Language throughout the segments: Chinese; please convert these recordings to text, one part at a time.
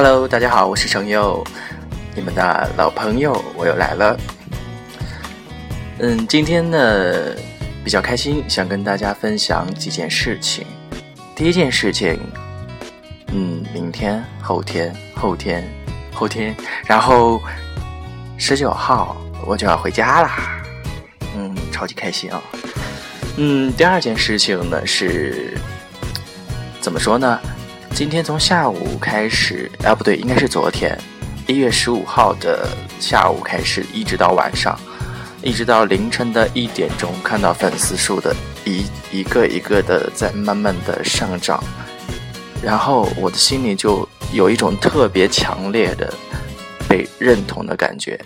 Hello，大家好，我是程佑，你们的老朋友，我又来了。嗯，今天呢比较开心，想跟大家分享几件事情。第一件事情，嗯，明天、后天、后天、后天，然后十九号我就要回家啦，嗯，超级开心啊。嗯，第二件事情呢是，怎么说呢？今天从下午开始，啊不对，应该是昨天，一月十五号的下午开始，一直到晚上，一直到凌晨的一点钟，看到粉丝数的一一个一个的在慢慢的上涨，然后我的心里就有一种特别强烈的被认同的感觉。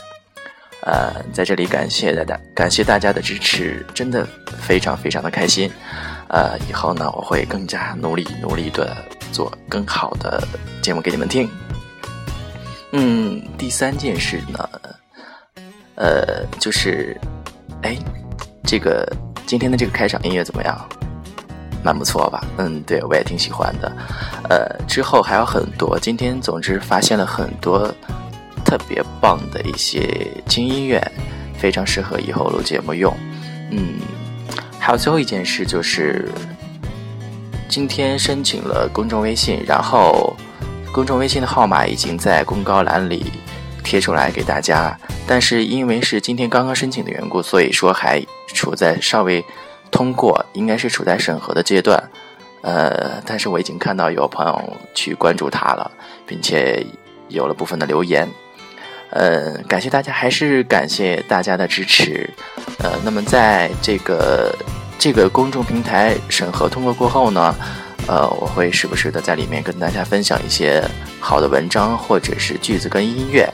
呃，在这里感谢大家，感谢大家的支持，真的非常非常的开心。呃，以后呢，我会更加努力努力的做更好的节目给你们听。嗯，第三件事呢，呃，就是，哎，这个今天的这个开场音乐怎么样？蛮不错吧？嗯，对我也挺喜欢的。呃，之后还有很多，今天总之发现了很多。特别棒的一些轻音乐，非常适合以后录节目用。嗯，还有最后一件事就是，今天申请了公众微信，然后公众微信的号码已经在公告栏里贴出来给大家。但是因为是今天刚刚申请的缘故，所以说还处在稍微通过，应该是处在审核的阶段。呃，但是我已经看到有朋友去关注他了，并且有了部分的留言。呃，感谢大家，还是感谢大家的支持。呃，那么在这个这个公众平台审核通过过后呢，呃，我会时不时的在里面跟大家分享一些好的文章或者是句子跟音乐。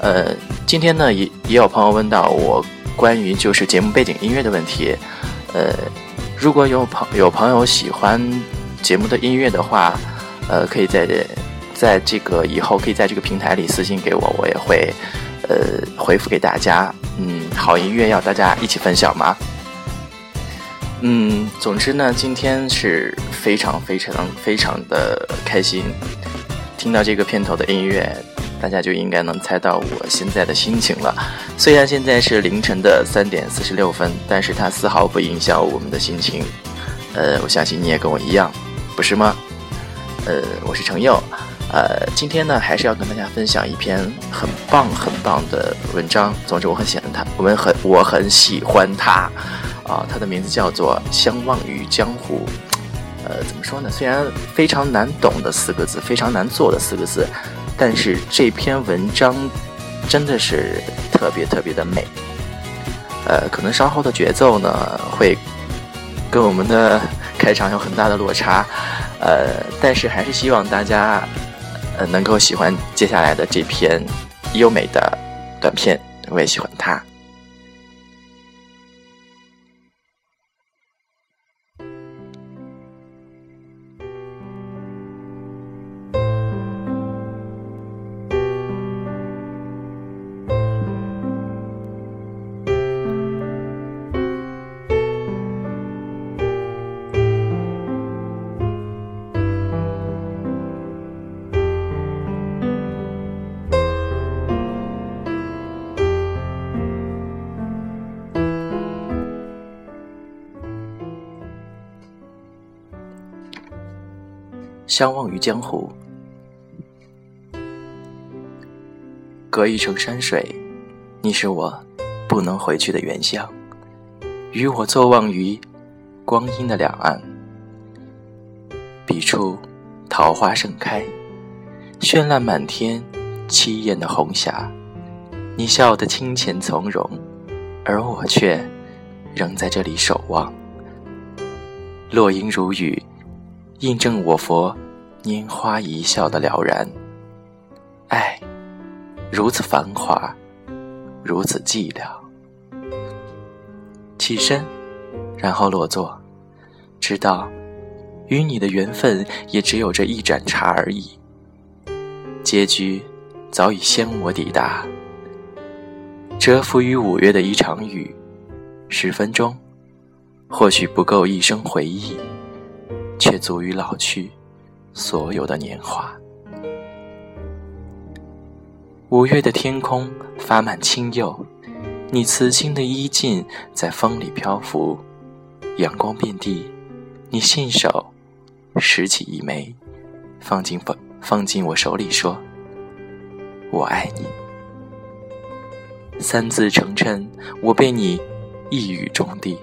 呃，今天呢也也有朋友问到我关于就是节目背景音乐的问题。呃，如果有朋有朋友喜欢节目的音乐的话，呃，可以在。在这个以后，可以在这个平台里私信给我，我也会，呃，回复给大家。嗯，好音乐要大家一起分享吗？嗯，总之呢，今天是非常非常非常的开心，听到这个片头的音乐，大家就应该能猜到我现在的心情了。虽然现在是凌晨的三点四十六分，但是它丝毫不影响我们的心情。呃，我相信你也跟我一样，不是吗？呃，我是程佑。呃，今天呢，还是要跟大家分享一篇很棒很棒的文章。总之，我很喜欢它，我们很我很喜欢它，啊，它的名字叫做《相忘于江湖》。呃，怎么说呢？虽然非常难懂的四个字，非常难做的四个字，但是这篇文章真的是特别特别的美。呃，可能稍后的节奏呢，会跟我们的 开场有很大的落差，呃，但是还是希望大家。呃，能够喜欢接下来的这篇优美的短片，我也喜欢它。相忘于江湖，隔一程山水，你是我不能回去的原乡。与我坐望于光阴的两岸，彼处桃花盛开，绚烂满天，凄艳的红霞。你笑得清浅从容，而我却仍在这里守望。落英如雨。印证我佛拈花一笑的了然，爱如此繁华，如此寂寥。起身，然后落座，知道与你的缘分也只有这一盏茶而已。结局早已先我抵达，蛰伏于五月的一场雨，十分钟，或许不够一生回忆。却足以老去所有的年华。五月的天空发满青釉，你瓷青的衣襟在风里漂浮，阳光遍地。你信手拾起一枚，放进放放进我手里，说：“我爱你。”三字成谶，我被你一语中的。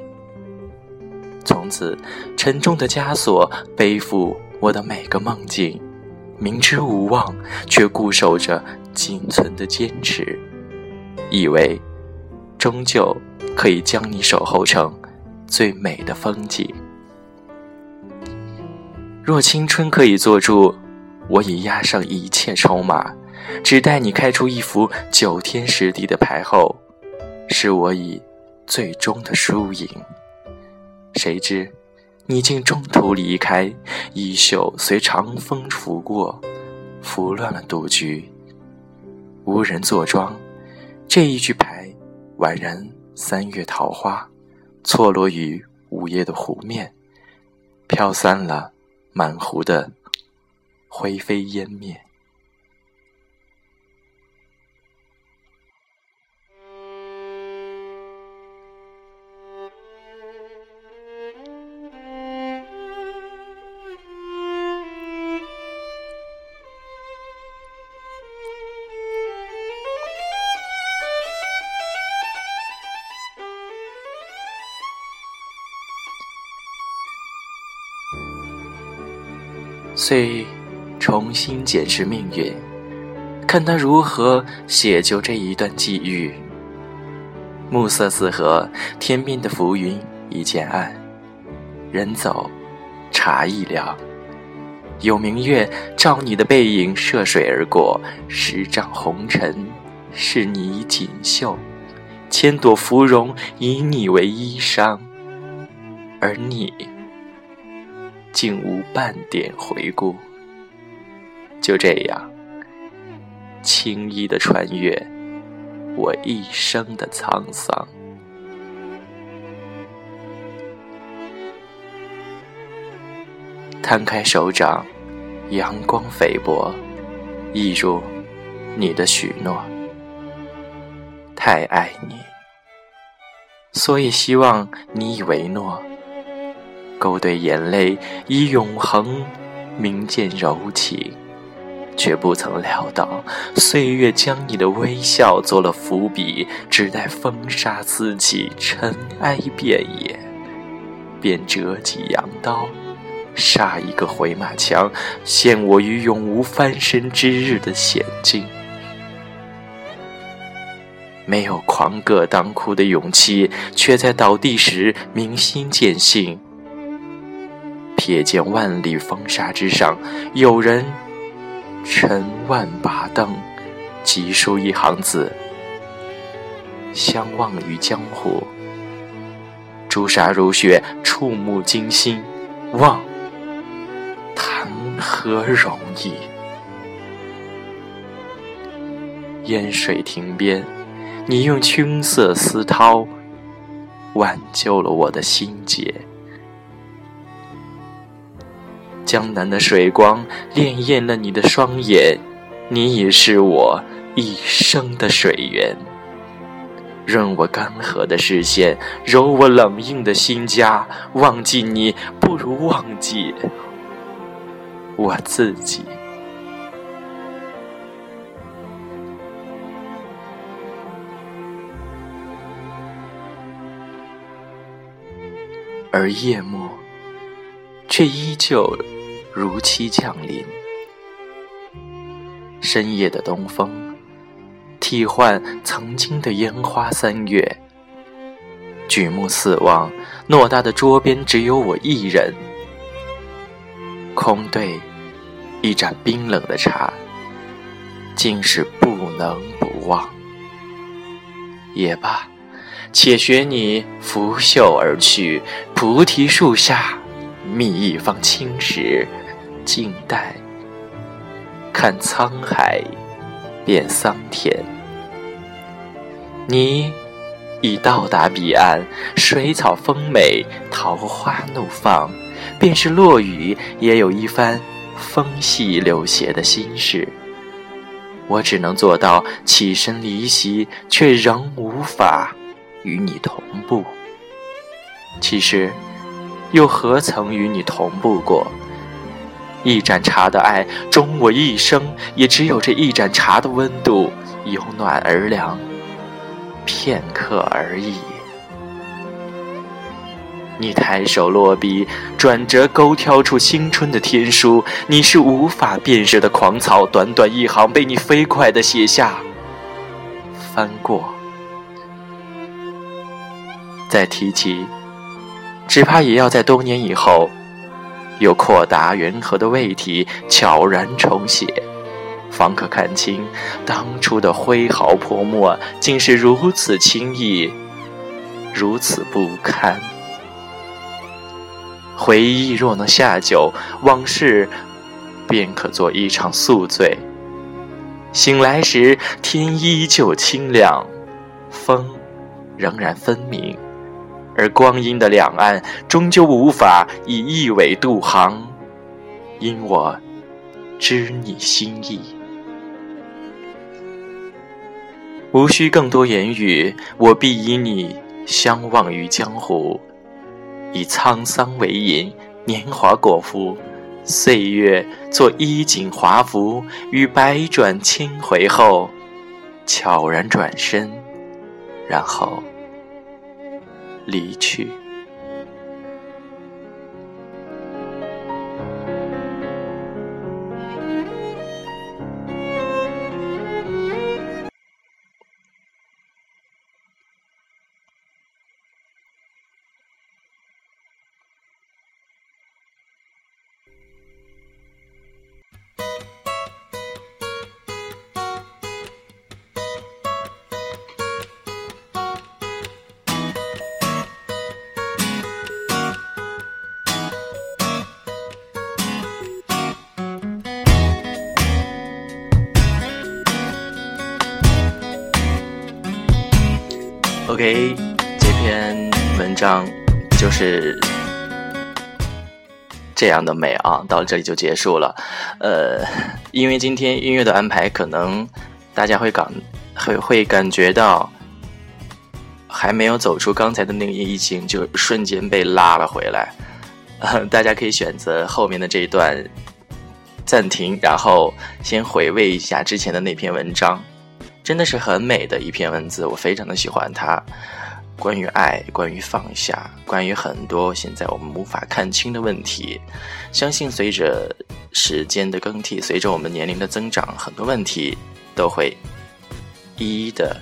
从此，沉重的枷锁背负我的每个梦境，明知无望，却固守着仅存的坚持，以为终究可以将你守候成最美的风景。若青春可以做主，我已押上一切筹码。只待你开出一幅九天十地的牌后，是我以最终的输赢。谁知你竟中途离开，衣袖随长风拂过，拂乱了赌局。无人坐庄，这一局牌宛然三月桃花，错落于午夜的湖面，飘散了满湖的灰飞烟灭。遂重新检视命运，看他如何写就这一段际遇。暮色四合，天边的浮云已渐暗，人走，茶亦凉。有明月照你的背影涉水而过，十丈红尘是你锦绣，千朵芙蓉以你为衣裳，而你。竟无半点回顾，就这样轻易的穿越我一生的沧桑。摊开手掌，阳光菲薄，一如你的许诺。太爱你，所以希望你以为诺。勾兑眼泪，以永恒铭鉴柔情，却不曾料到岁月将你的微笑做了伏笔，只待风沙四起，尘埃遍野，便折戟扬刀，杀一个回马枪，陷我于永无翻身之日的险境。没有狂歌当哭的勇气，却在倒地时明心见性。瞥见万里风沙之上，有人沉万把灯，急书一行字：相忘于江湖。朱砂如雪，触目惊心，望谈何容易？烟水亭边，你用青色丝绦挽救了我的心结。江南的水光潋滟了你的双眼，你已是我一生的水源，润我干涸的视线，揉我冷硬的心痂。忘记你，不如忘记我自己。而夜幕，却依旧。如期降临，深夜的东风，替换曾经的烟花三月。举目四望，偌大的桌边只有我一人，空对一盏冰冷的茶，竟是不能不忘。也罢，且学你拂袖而去，菩提树下，觅一方青石。静待，看沧海变桑田。你已到达彼岸，水草丰美，桃花怒放，便是落雨，也有一番风细流斜的心事。我只能做到起身离席，却仍无法与你同步。其实，又何曾与你同步过？一盏茶的爱，终我一生也只有这一盏茶的温度，由暖而凉，片刻而已。你抬手落笔，转折勾挑出青春的天书。你是无法辨识的狂草，短短一行被你飞快的写下，翻过。再提起，只怕也要在多年以后，有阔达圆和的味体悄然重写，方可看清当初的挥毫泼墨，竟是如此轻易，如此不堪。回忆若能下酒，往事便可做一场宿醉。醒来时，天依旧清亮，风仍然分明，而光阴的两岸终究无法以一苇渡航，因我知你心意。无需更多言语，我必以你相忘于江湖。以沧桑为饮，年华果腹，岁月做衣锦华服，与百转千回后，悄然转身，然后离去。OK，这篇文章就是这样的美啊，到这里就结束了。呃，因为今天音乐的安排，可能大家会感会会感觉到还没有走出刚才的那个意境，就瞬间被拉了回来。大家可以选择后面的这一段暂停，然后先回味一下之前的那篇文章。真的是很美的一篇文字，我非常的喜欢它。关于爱，关于放下，关于很多现在我们无法看清的问题。相信随着时间的更替，随着我们年龄的增长，很多问题都会一一的、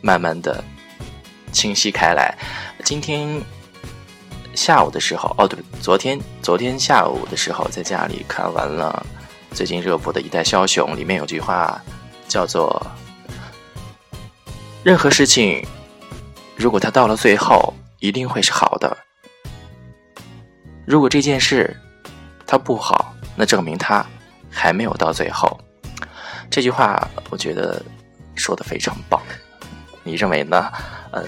慢慢的清晰开来。今天下午的时候，哦对，昨天昨天下午的时候，在家里看完了。最近热播的一代枭雄里面有句话，叫做：“任何事情，如果它到了最后，一定会是好的；如果这件事它不好，那证明它还没有到最后。”这句话我觉得说的非常棒，你认为呢？嗯，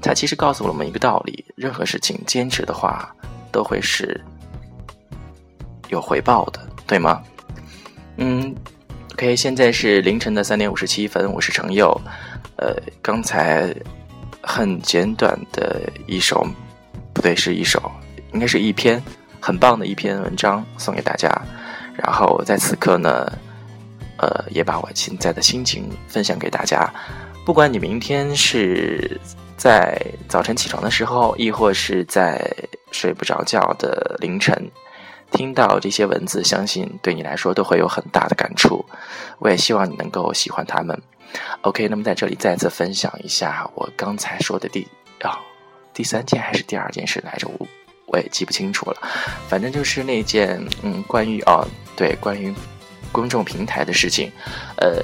它其实告诉我们一个道理：任何事情坚持的话，都会是有回报的，对吗？嗯，OK，现在是凌晨的三点五十七分，我是程佑。呃，刚才很简短的一首，不对，是一首，应该是一篇很棒的一篇文章送给大家。然后在此刻呢，呃，也把我现在的心情分享给大家。不管你明天是在早晨起床的时候，亦或是在睡不着觉的凌晨。听到这些文字，相信对你来说都会有很大的感触。我也希望你能够喜欢他们。OK，那么在这里再次分享一下我刚才说的第啊第三件还是第二件事来着，我我也记不清楚了。反正就是那件嗯关于啊对关于公众平台的事情，呃，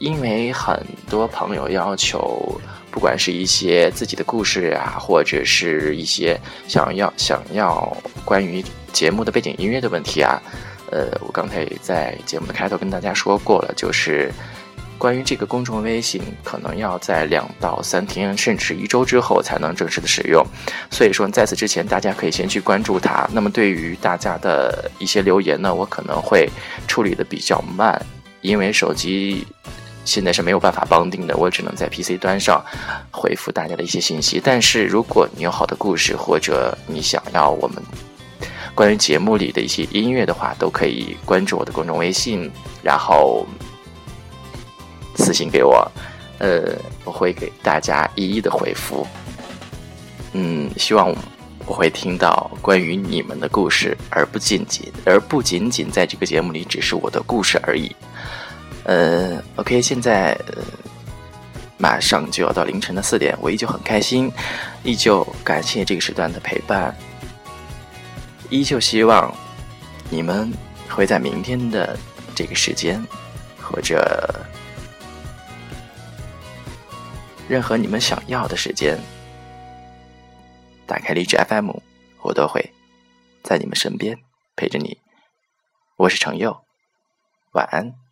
因为很多朋友要求，不管是一些自己的故事啊，或者是一些想要想要关于。节目的背景音乐的问题啊，呃，我刚才也在节目的开头跟大家说过了，就是关于这个公众微信，可能要在两到三天，甚至一周之后才能正式的使用。所以说，在此之前，大家可以先去关注它。那么，对于大家的一些留言呢，我可能会处理的比较慢，因为手机现在是没有办法绑定的，我只能在 PC 端上回复大家的一些信息。但是，如果你有好的故事，或者你想要我们关于节目里的一些音乐的话，都可以关注我的公众微信，然后。私信给我，呃，我会给大家一一的回复。嗯，希望我会听到关于你们的故事，而不仅仅，而不仅仅在这个节目里只是我的故事而已。呃，OK，现在马上就要到凌晨的四点，我依旧很开心，依旧感谢这个时段的陪伴，依旧希望你们会在明天的这个时间，或者。任何你们想要的时间，打开荔枝 FM，我都会在你们身边陪着你。我是程佑，晚安。